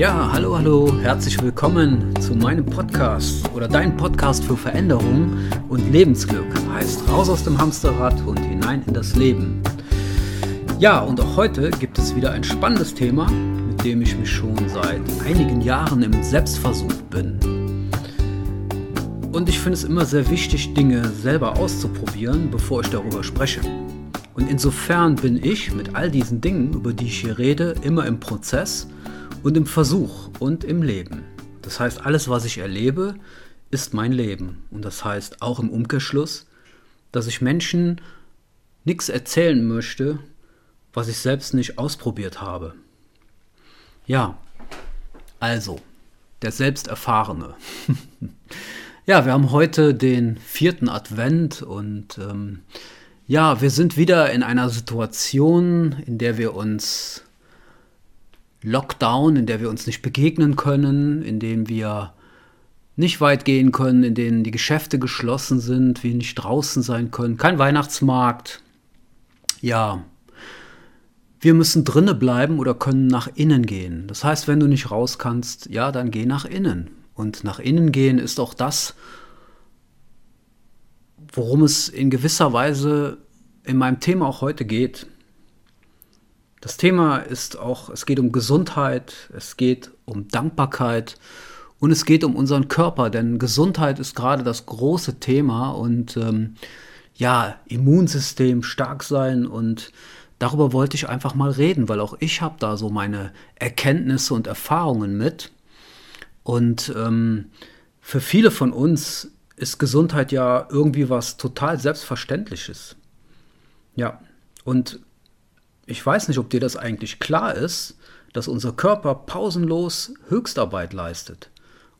Ja, hallo, hallo, herzlich willkommen zu meinem Podcast oder deinem Podcast für Veränderung und Lebensglück. Heißt raus aus dem Hamsterrad und hinein in das Leben. Ja, und auch heute gibt es wieder ein spannendes Thema, mit dem ich mich schon seit einigen Jahren im Selbstversuch bin. Und ich finde es immer sehr wichtig, Dinge selber auszuprobieren, bevor ich darüber spreche. Und insofern bin ich mit all diesen Dingen, über die ich hier rede, immer im Prozess und im Versuch und im Leben. Das heißt, alles, was ich erlebe, ist mein Leben. Und das heißt auch im Umkehrschluss, dass ich Menschen nichts erzählen möchte, was ich selbst nicht ausprobiert habe. Ja, also, der Selbsterfahrene. ja, wir haben heute den vierten Advent und ähm, ja, wir sind wieder in einer Situation, in der wir uns Lockdown, in der wir uns nicht begegnen können, in dem wir nicht weit gehen können, in denen die Geschäfte geschlossen sind, wir nicht draußen sein können, kein Weihnachtsmarkt. Ja, wir müssen drinnen bleiben oder können nach innen gehen. Das heißt, wenn du nicht raus kannst, ja, dann geh nach innen. Und nach innen gehen ist auch das, worum es in gewisser Weise in meinem Thema auch heute geht. Das Thema ist auch, es geht um Gesundheit, es geht um Dankbarkeit und es geht um unseren Körper, denn Gesundheit ist gerade das große Thema und ähm, ja, Immunsystem stark sein und darüber wollte ich einfach mal reden, weil auch ich habe da so meine Erkenntnisse und Erfahrungen mit. Und ähm, für viele von uns ist Gesundheit ja irgendwie was total Selbstverständliches. Ja, und ich weiß nicht, ob dir das eigentlich klar ist, dass unser Körper pausenlos Höchstarbeit leistet.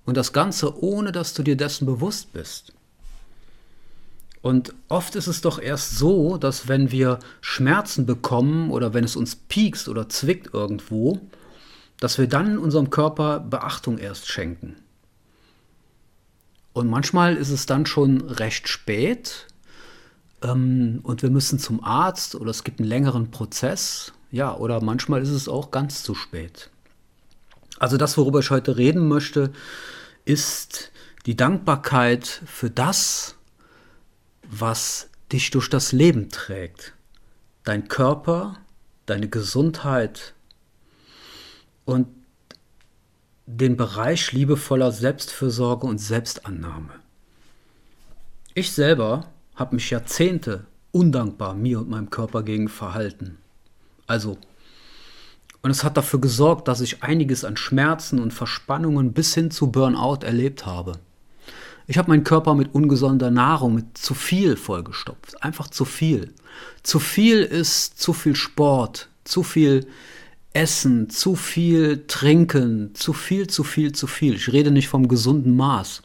Und das Ganze ohne, dass du dir dessen bewusst bist. Und oft ist es doch erst so, dass wenn wir Schmerzen bekommen oder wenn es uns piekst oder zwickt irgendwo, dass wir dann unserem Körper Beachtung erst schenken. Und manchmal ist es dann schon recht spät ähm, und wir müssen zum Arzt oder es gibt einen längeren Prozess. Ja, oder manchmal ist es auch ganz zu spät. Also das, worüber ich heute reden möchte, ist die Dankbarkeit für das, was dich durch das Leben trägt. Dein Körper, deine Gesundheit und den Bereich liebevoller Selbstfürsorge und Selbstannahme. Ich selber habe mich Jahrzehnte undankbar mir und meinem Körper gegen verhalten. Also, und es hat dafür gesorgt, dass ich einiges an Schmerzen und Verspannungen bis hin zu Burnout erlebt habe. Ich habe meinen Körper mit ungesunder Nahrung, mit zu viel vollgestopft. Einfach zu viel. Zu viel ist zu viel Sport, zu viel Essen, zu viel Trinken, zu viel, zu viel, zu viel. Ich rede nicht vom gesunden Maß.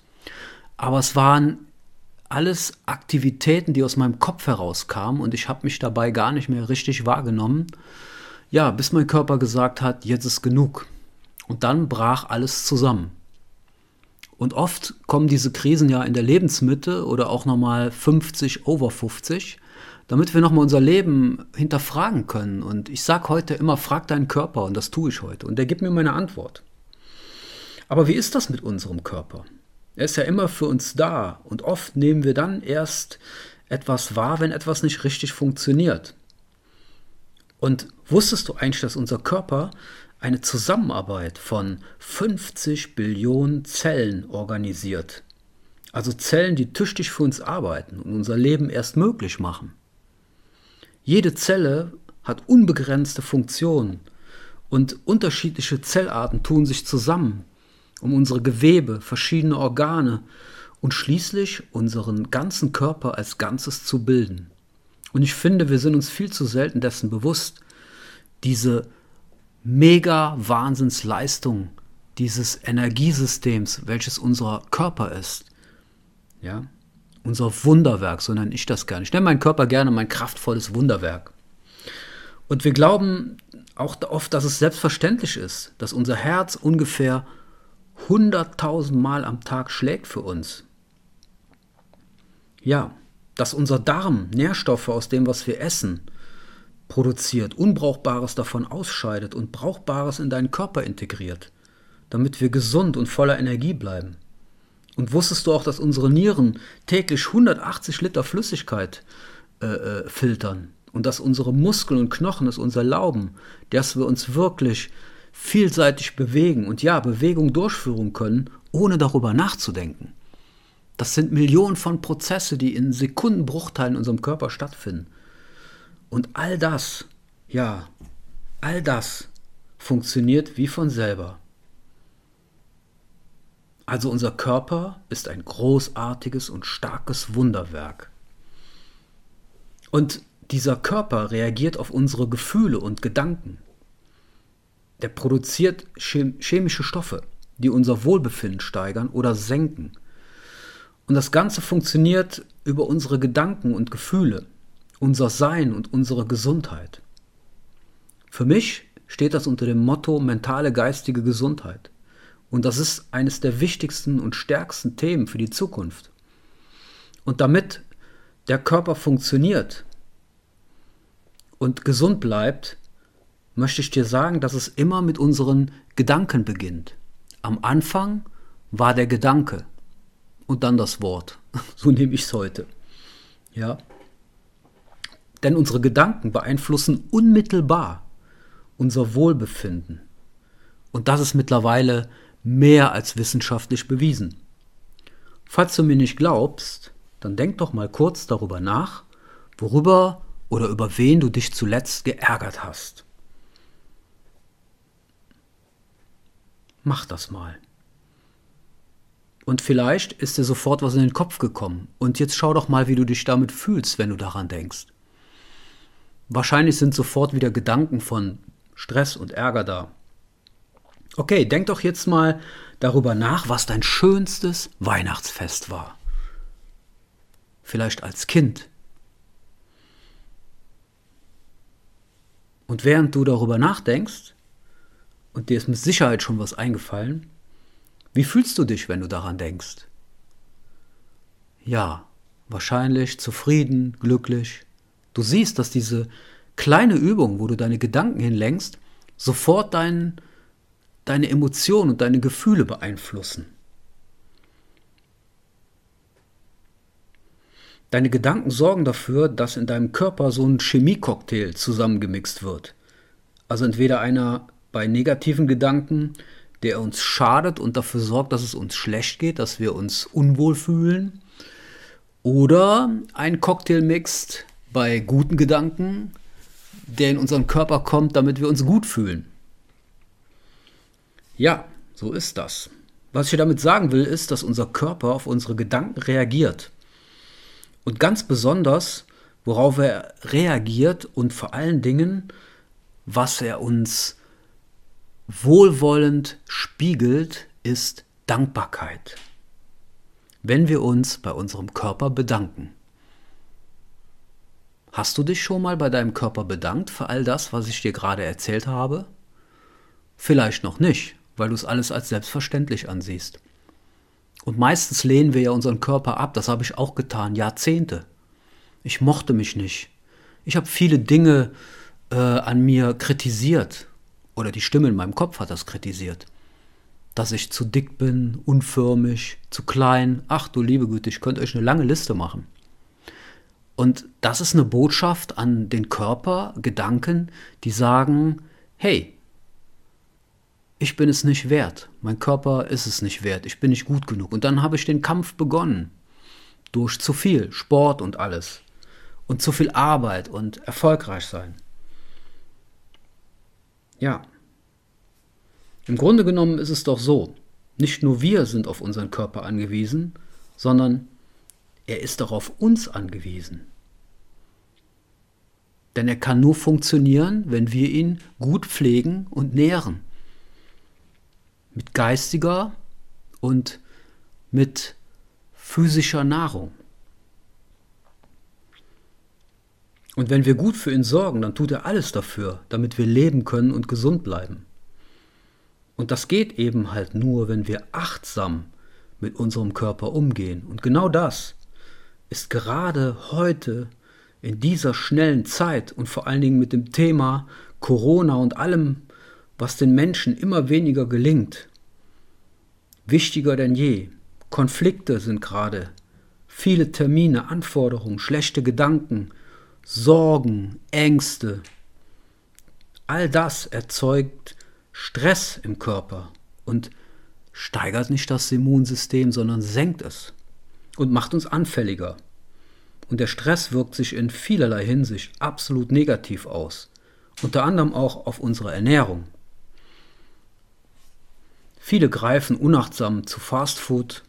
Aber es waren alles Aktivitäten, die aus meinem Kopf herauskamen und ich habe mich dabei gar nicht mehr richtig wahrgenommen. Ja, bis mein Körper gesagt hat, jetzt ist genug. Und dann brach alles zusammen. Und oft kommen diese Krisen ja in der Lebensmitte oder auch nochmal 50, over 50, damit wir nochmal unser Leben hinterfragen können. Und ich sage heute immer, frag deinen Körper und das tue ich heute. Und der gibt mir meine Antwort. Aber wie ist das mit unserem Körper? Er ist ja immer für uns da und oft nehmen wir dann erst etwas wahr, wenn etwas nicht richtig funktioniert. Und wusstest du eigentlich, dass unser Körper eine Zusammenarbeit von 50 Billionen Zellen organisiert? Also Zellen, die tüchtig für uns arbeiten und unser Leben erst möglich machen. Jede Zelle hat unbegrenzte Funktionen und unterschiedliche Zellarten tun sich zusammen um unsere Gewebe, verschiedene Organe und schließlich unseren ganzen Körper als Ganzes zu bilden. Und ich finde, wir sind uns viel zu selten dessen bewusst, diese mega Wahnsinnsleistung dieses Energiesystems, welches unser Körper ist. Ja? Unser Wunderwerk, so nenne ich das gerne. Ich nenne meinen Körper gerne mein kraftvolles Wunderwerk. Und wir glauben auch oft, dass es selbstverständlich ist, dass unser Herz ungefähr 100.000 Mal am Tag schlägt für uns. Ja, dass unser Darm Nährstoffe aus dem, was wir essen, produziert, Unbrauchbares davon ausscheidet und Brauchbares in deinen Körper integriert. damit wir gesund und voller Energie bleiben. Und wusstest du auch, dass unsere Nieren täglich 180 Liter Flüssigkeit äh, äh, filtern? Und dass unsere Muskeln und Knochen es uns erlauben, dass wir uns wirklich vielseitig bewegen und ja, Bewegung durchführen können, ohne darüber nachzudenken. Das sind Millionen von Prozesse, die in Sekundenbruchteilen in unserem Körper stattfinden. Und all das, ja, all das funktioniert wie von selber. Also unser Körper ist ein großartiges und starkes Wunderwerk. Und dieser Körper reagiert auf unsere Gefühle und Gedanken. Der produziert chemische Stoffe, die unser Wohlbefinden steigern oder senken. Und das Ganze funktioniert über unsere Gedanken und Gefühle, unser Sein und unsere Gesundheit. Für mich steht das unter dem Motto mentale geistige Gesundheit. Und das ist eines der wichtigsten und stärksten Themen für die Zukunft. Und damit der Körper funktioniert und gesund bleibt, möchte ich dir sagen, dass es immer mit unseren Gedanken beginnt. Am Anfang war der Gedanke und dann das Wort. So nehme ich es heute. Ja. Denn unsere Gedanken beeinflussen unmittelbar unser Wohlbefinden. Und das ist mittlerweile mehr als wissenschaftlich bewiesen. Falls du mir nicht glaubst, dann denk doch mal kurz darüber nach, worüber oder über wen du dich zuletzt geärgert hast. Mach das mal. Und vielleicht ist dir sofort was in den Kopf gekommen. Und jetzt schau doch mal, wie du dich damit fühlst, wenn du daran denkst. Wahrscheinlich sind sofort wieder Gedanken von Stress und Ärger da. Okay, denk doch jetzt mal darüber nach, was dein schönstes Weihnachtsfest war. Vielleicht als Kind. Und während du darüber nachdenkst, und dir ist mit Sicherheit schon was eingefallen, wie fühlst du dich, wenn du daran denkst? Ja, wahrscheinlich zufrieden, glücklich. Du siehst, dass diese kleine Übung, wo du deine Gedanken hinlenkst, sofort dein, deine Emotionen und deine Gefühle beeinflussen. Deine Gedanken sorgen dafür, dass in deinem Körper so ein Chemiecocktail zusammengemixt wird. Also entweder einer bei negativen Gedanken, der uns schadet und dafür sorgt, dass es uns schlecht geht, dass wir uns unwohl fühlen. Oder ein Cocktail mixt bei guten Gedanken, der in unseren Körper kommt, damit wir uns gut fühlen. Ja, so ist das. Was ich damit sagen will, ist, dass unser Körper auf unsere Gedanken reagiert. Und ganz besonders, worauf er reagiert und vor allen Dingen, was er uns wohlwollend spiegelt, ist Dankbarkeit. Wenn wir uns bei unserem Körper bedanken. Hast du dich schon mal bei deinem Körper bedankt für all das, was ich dir gerade erzählt habe? Vielleicht noch nicht, weil du es alles als selbstverständlich ansiehst. Und meistens lehnen wir ja unseren Körper ab, das habe ich auch getan, Jahrzehnte. Ich mochte mich nicht. Ich habe viele Dinge äh, an mir kritisiert. Oder die Stimme in meinem Kopf hat das kritisiert. Dass ich zu dick bin, unförmig, zu klein. Ach du liebe Güte, ich könnte euch eine lange Liste machen. Und das ist eine Botschaft an den Körper, Gedanken, die sagen, hey, ich bin es nicht wert, mein Körper ist es nicht wert, ich bin nicht gut genug. Und dann habe ich den Kampf begonnen. Durch zu viel Sport und alles. Und zu viel Arbeit und erfolgreich sein. Ja. Im Grunde genommen ist es doch so, nicht nur wir sind auf unseren Körper angewiesen, sondern er ist auch auf uns angewiesen. Denn er kann nur funktionieren, wenn wir ihn gut pflegen und nähren mit geistiger und mit physischer Nahrung. Und wenn wir gut für ihn sorgen, dann tut er alles dafür, damit wir leben können und gesund bleiben. Und das geht eben halt nur, wenn wir achtsam mit unserem Körper umgehen. Und genau das ist gerade heute in dieser schnellen Zeit und vor allen Dingen mit dem Thema Corona und allem, was den Menschen immer weniger gelingt, Wichtiger denn je. Konflikte sind gerade. Viele Termine, Anforderungen, schlechte Gedanken, Sorgen, Ängste. All das erzeugt Stress im Körper und steigert nicht das Immunsystem, sondern senkt es und macht uns anfälliger. Und der Stress wirkt sich in vielerlei Hinsicht absolut negativ aus, unter anderem auch auf unsere Ernährung. Viele greifen unachtsam zu Fastfood,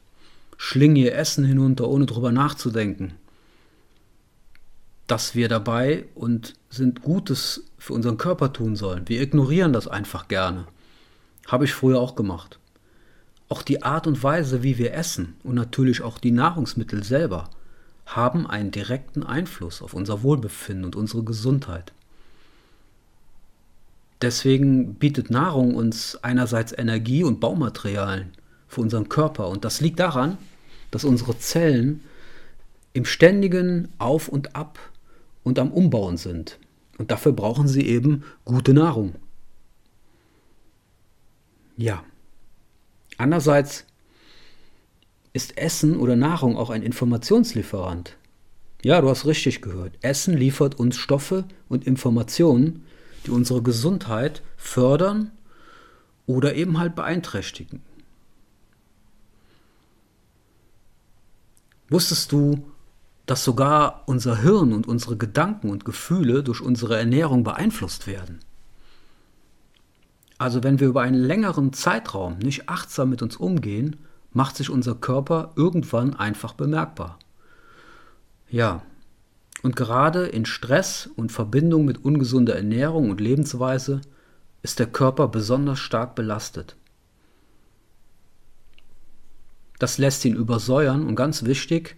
schlingen ihr Essen hinunter, ohne drüber nachzudenken, dass wir dabei und sind Gutes für unseren Körper tun sollen. Wir ignorieren das einfach gerne. Habe ich früher auch gemacht. Auch die Art und Weise, wie wir essen und natürlich auch die Nahrungsmittel selber haben einen direkten Einfluss auf unser Wohlbefinden und unsere Gesundheit. Deswegen bietet Nahrung uns einerseits Energie und Baumaterialien für unseren Körper und das liegt daran, dass unsere Zellen im ständigen Auf und Ab und am Umbauen sind. Und dafür brauchen sie eben gute Nahrung. Ja. Andererseits ist Essen oder Nahrung auch ein Informationslieferant. Ja, du hast richtig gehört. Essen liefert uns Stoffe und Informationen, die unsere Gesundheit fördern oder eben halt beeinträchtigen. Wusstest du, dass sogar unser Hirn und unsere Gedanken und Gefühle durch unsere Ernährung beeinflusst werden? Also wenn wir über einen längeren Zeitraum nicht achtsam mit uns umgehen, macht sich unser Körper irgendwann einfach bemerkbar. Ja, und gerade in Stress und Verbindung mit ungesunder Ernährung und Lebensweise ist der Körper besonders stark belastet. Das lässt ihn übersäuern und ganz wichtig,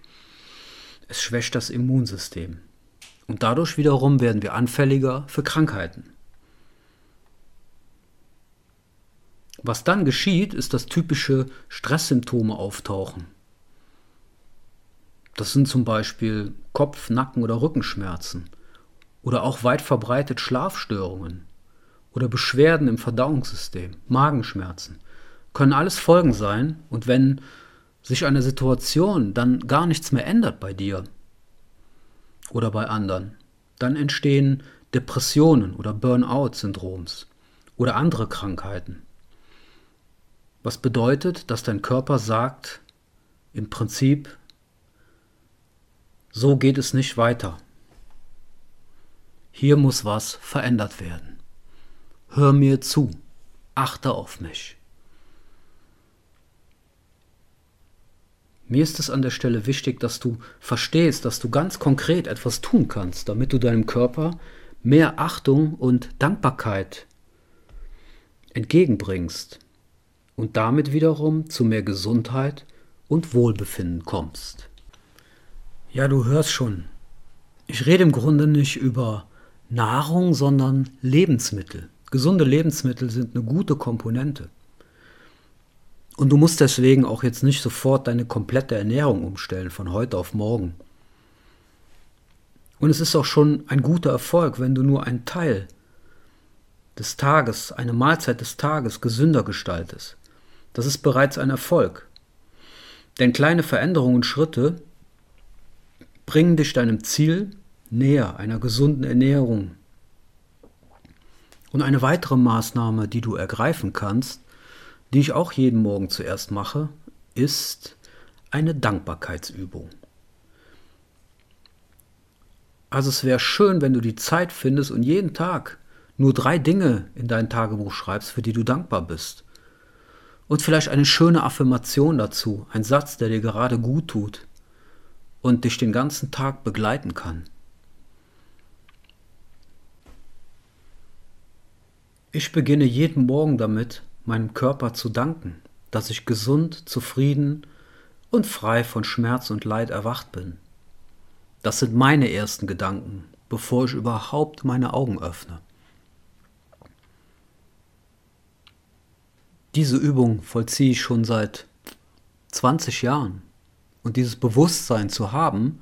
es schwächt das Immunsystem. Und dadurch wiederum werden wir anfälliger für Krankheiten. Was dann geschieht, ist, dass typische Stresssymptome auftauchen. Das sind zum Beispiel Kopf-, Nacken- oder Rückenschmerzen oder auch weit verbreitet Schlafstörungen oder Beschwerden im Verdauungssystem, Magenschmerzen. Können alles Folgen sein und wenn sich eine Situation dann gar nichts mehr ändert bei dir oder bei anderen, dann entstehen Depressionen oder Burnout-Syndroms oder andere Krankheiten. Was bedeutet, dass dein Körper sagt, im Prinzip, so geht es nicht weiter. Hier muss was verändert werden. Hör mir zu, achte auf mich. Mir ist es an der Stelle wichtig, dass du verstehst, dass du ganz konkret etwas tun kannst, damit du deinem Körper mehr Achtung und Dankbarkeit entgegenbringst und damit wiederum zu mehr Gesundheit und Wohlbefinden kommst. Ja, du hörst schon. Ich rede im Grunde nicht über Nahrung, sondern Lebensmittel. Gesunde Lebensmittel sind eine gute Komponente. Und du musst deswegen auch jetzt nicht sofort deine komplette Ernährung umstellen von heute auf morgen. Und es ist auch schon ein guter Erfolg, wenn du nur einen Teil des Tages, eine Mahlzeit des Tages gesünder gestaltest. Das ist bereits ein Erfolg. Denn kleine Veränderungen und Schritte bringen dich deinem Ziel näher, einer gesunden Ernährung. Und eine weitere Maßnahme, die du ergreifen kannst, die ich auch jeden Morgen zuerst mache, ist eine Dankbarkeitsübung. Also es wäre schön, wenn du die Zeit findest und jeden Tag nur drei Dinge in dein Tagebuch schreibst, für die du dankbar bist. Und vielleicht eine schöne Affirmation dazu, ein Satz, der dir gerade gut tut und dich den ganzen Tag begleiten kann. Ich beginne jeden Morgen damit, meinem Körper zu danken, dass ich gesund, zufrieden und frei von Schmerz und Leid erwacht bin. Das sind meine ersten Gedanken, bevor ich überhaupt meine Augen öffne. Diese Übung vollziehe ich schon seit 20 Jahren. Und dieses Bewusstsein zu haben,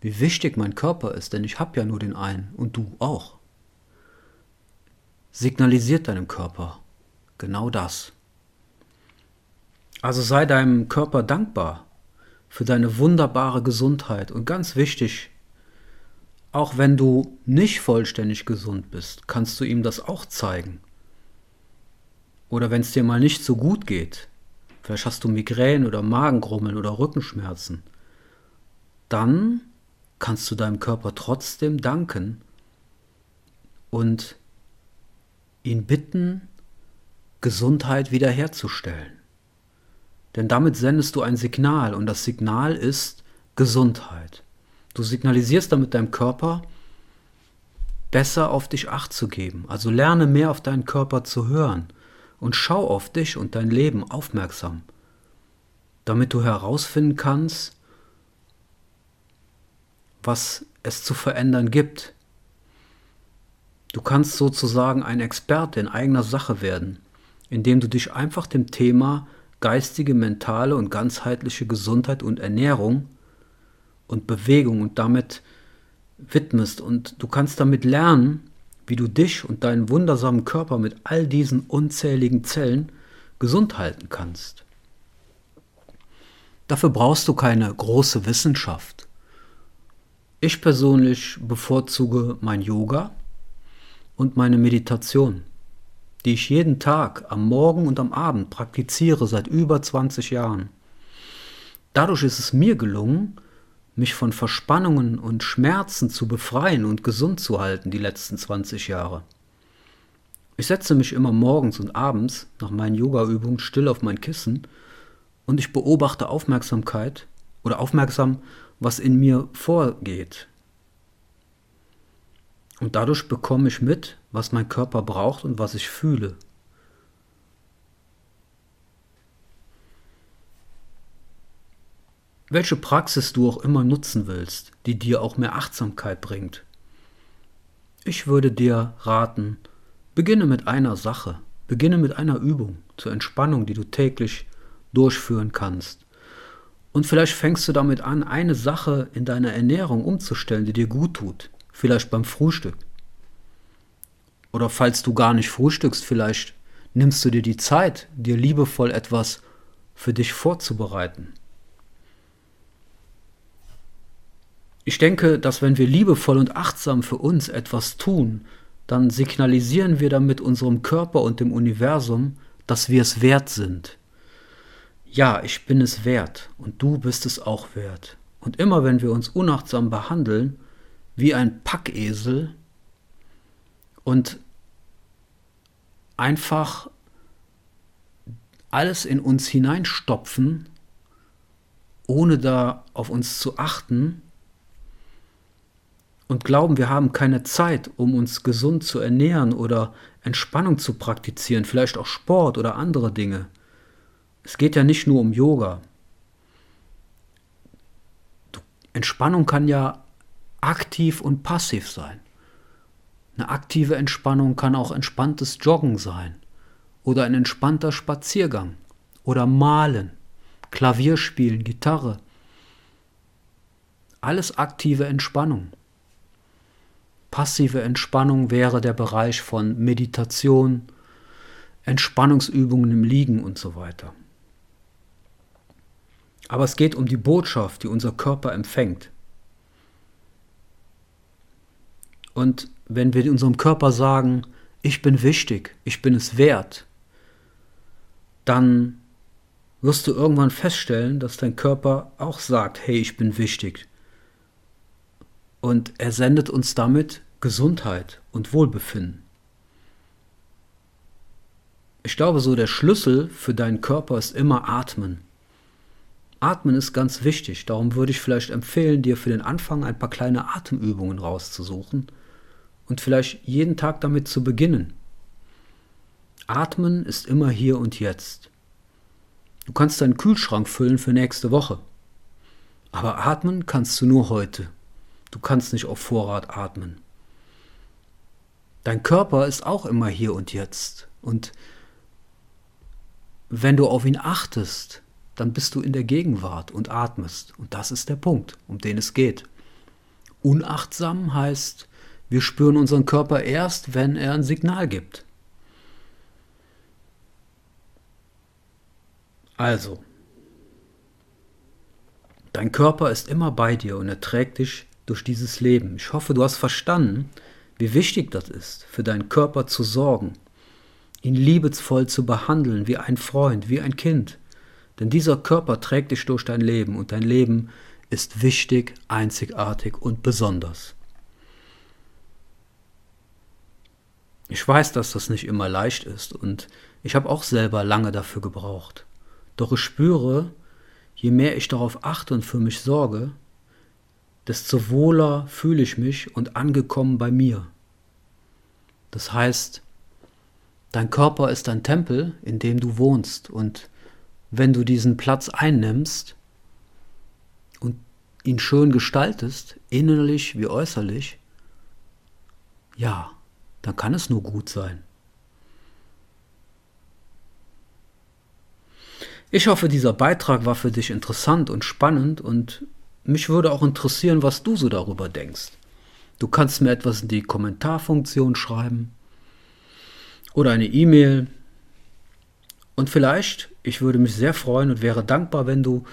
wie wichtig mein Körper ist, denn ich habe ja nur den einen und du auch, signalisiert deinem Körper, Genau das. Also sei deinem Körper dankbar für deine wunderbare Gesundheit und ganz wichtig, auch wenn du nicht vollständig gesund bist, kannst du ihm das auch zeigen. Oder wenn es dir mal nicht so gut geht, vielleicht hast du Migräne oder Magengrummeln oder Rückenschmerzen, dann kannst du deinem Körper trotzdem danken und ihn bitten, Gesundheit wiederherzustellen. Denn damit sendest du ein Signal und das Signal ist Gesundheit. Du signalisierst damit deinem Körper, besser auf dich acht zu geben. Also lerne mehr auf deinen Körper zu hören und schau auf dich und dein Leben aufmerksam, damit du herausfinden kannst, was es zu verändern gibt. Du kannst sozusagen ein Experte in eigener Sache werden, indem du dich einfach dem Thema geistige, mentale und ganzheitliche Gesundheit und Ernährung und Bewegung und damit widmest. Und du kannst damit lernen, wie du dich und deinen wundersamen Körper mit all diesen unzähligen Zellen gesund halten kannst. Dafür brauchst du keine große Wissenschaft. Ich persönlich bevorzuge mein Yoga und meine Meditation die ich jeden Tag am Morgen und am Abend praktiziere seit über 20 Jahren. Dadurch ist es mir gelungen, mich von Verspannungen und Schmerzen zu befreien und gesund zu halten die letzten 20 Jahre. Ich setze mich immer morgens und abends nach meinen Yogaübungen still auf mein Kissen und ich beobachte Aufmerksamkeit oder aufmerksam, was in mir vorgeht. Und dadurch bekomme ich mit, was mein Körper braucht und was ich fühle. Welche Praxis du auch immer nutzen willst, die dir auch mehr Achtsamkeit bringt. Ich würde dir raten, beginne mit einer Sache, beginne mit einer Übung zur Entspannung, die du täglich durchführen kannst. Und vielleicht fängst du damit an, eine Sache in deiner Ernährung umzustellen, die dir gut tut vielleicht beim Frühstück. Oder falls du gar nicht frühstückst, vielleicht nimmst du dir die Zeit, dir liebevoll etwas für dich vorzubereiten. Ich denke, dass wenn wir liebevoll und achtsam für uns etwas tun, dann signalisieren wir damit unserem Körper und dem Universum, dass wir es wert sind. Ja, ich bin es wert und du bist es auch wert. Und immer wenn wir uns unachtsam behandeln, wie ein Packesel und einfach alles in uns hineinstopfen, ohne da auf uns zu achten und glauben, wir haben keine Zeit, um uns gesund zu ernähren oder Entspannung zu praktizieren, vielleicht auch Sport oder andere Dinge. Es geht ja nicht nur um Yoga. Entspannung kann ja aktiv und passiv sein. Eine aktive Entspannung kann auch entspanntes Joggen sein oder ein entspannter Spaziergang oder Malen, Klavier spielen, Gitarre. Alles aktive Entspannung. Passive Entspannung wäre der Bereich von Meditation, Entspannungsübungen im Liegen und so weiter. Aber es geht um die Botschaft, die unser Körper empfängt. Und wenn wir unserem Körper sagen, ich bin wichtig, ich bin es wert, dann wirst du irgendwann feststellen, dass dein Körper auch sagt, hey, ich bin wichtig. Und er sendet uns damit Gesundheit und Wohlbefinden. Ich glaube, so der Schlüssel für deinen Körper ist immer Atmen. Atmen ist ganz wichtig, darum würde ich vielleicht empfehlen, dir für den Anfang ein paar kleine Atemübungen rauszusuchen und vielleicht jeden Tag damit zu beginnen. Atmen ist immer hier und jetzt. Du kannst deinen Kühlschrank füllen für nächste Woche. Aber atmen kannst du nur heute. Du kannst nicht auf Vorrat atmen. Dein Körper ist auch immer hier und jetzt. Und wenn du auf ihn achtest, dann bist du in der Gegenwart und atmest. Und das ist der Punkt, um den es geht. Unachtsam heißt, wir spüren unseren Körper erst, wenn er ein Signal gibt. Also, dein Körper ist immer bei dir und er trägt dich durch dieses Leben. Ich hoffe, du hast verstanden, wie wichtig das ist, für deinen Körper zu sorgen, ihn liebevoll zu behandeln, wie ein Freund, wie ein Kind. Denn dieser Körper trägt dich durch dein Leben und dein Leben ist wichtig, einzigartig und besonders. Ich weiß, dass das nicht immer leicht ist und ich habe auch selber lange dafür gebraucht. Doch ich spüre, je mehr ich darauf achte und für mich sorge, desto wohler fühle ich mich und angekommen bei mir. Das heißt, dein Körper ist ein Tempel, in dem du wohnst und wenn du diesen Platz einnimmst und ihn schön gestaltest, innerlich wie äußerlich, ja, dann kann es nur gut sein. Ich hoffe, dieser Beitrag war für dich interessant und spannend und mich würde auch interessieren, was du so darüber denkst. Du kannst mir etwas in die Kommentarfunktion schreiben oder eine E-Mail. Und vielleicht, ich würde mich sehr freuen und wäre dankbar, wenn du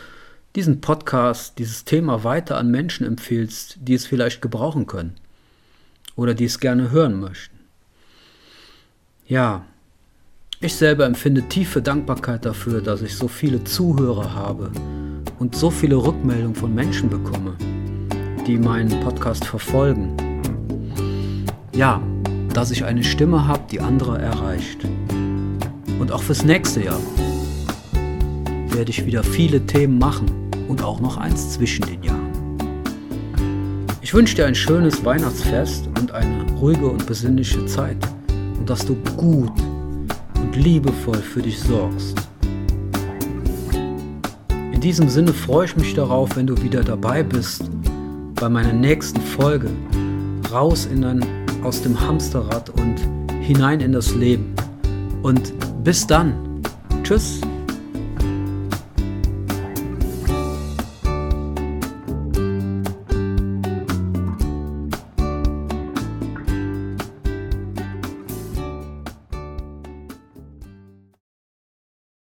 diesen Podcast, dieses Thema weiter an Menschen empfiehlst, die es vielleicht gebrauchen können oder die es gerne hören möchten. Ja, ich selber empfinde tiefe Dankbarkeit dafür, dass ich so viele Zuhörer habe und so viele Rückmeldungen von Menschen bekomme, die meinen Podcast verfolgen. Ja, dass ich eine Stimme habe, die andere erreicht. Und auch fürs nächste Jahr werde ich wieder viele Themen machen und auch noch eins zwischen den Jahren. Ich wünsche dir ein schönes Weihnachtsfest und eine ruhige und besinnliche Zeit und dass du gut und liebevoll für dich sorgst. In diesem Sinne freue ich mich darauf, wenn du wieder dabei bist bei meiner nächsten Folge raus in ein, aus dem Hamsterrad und hinein in das Leben. Und bis dann. Tschüss.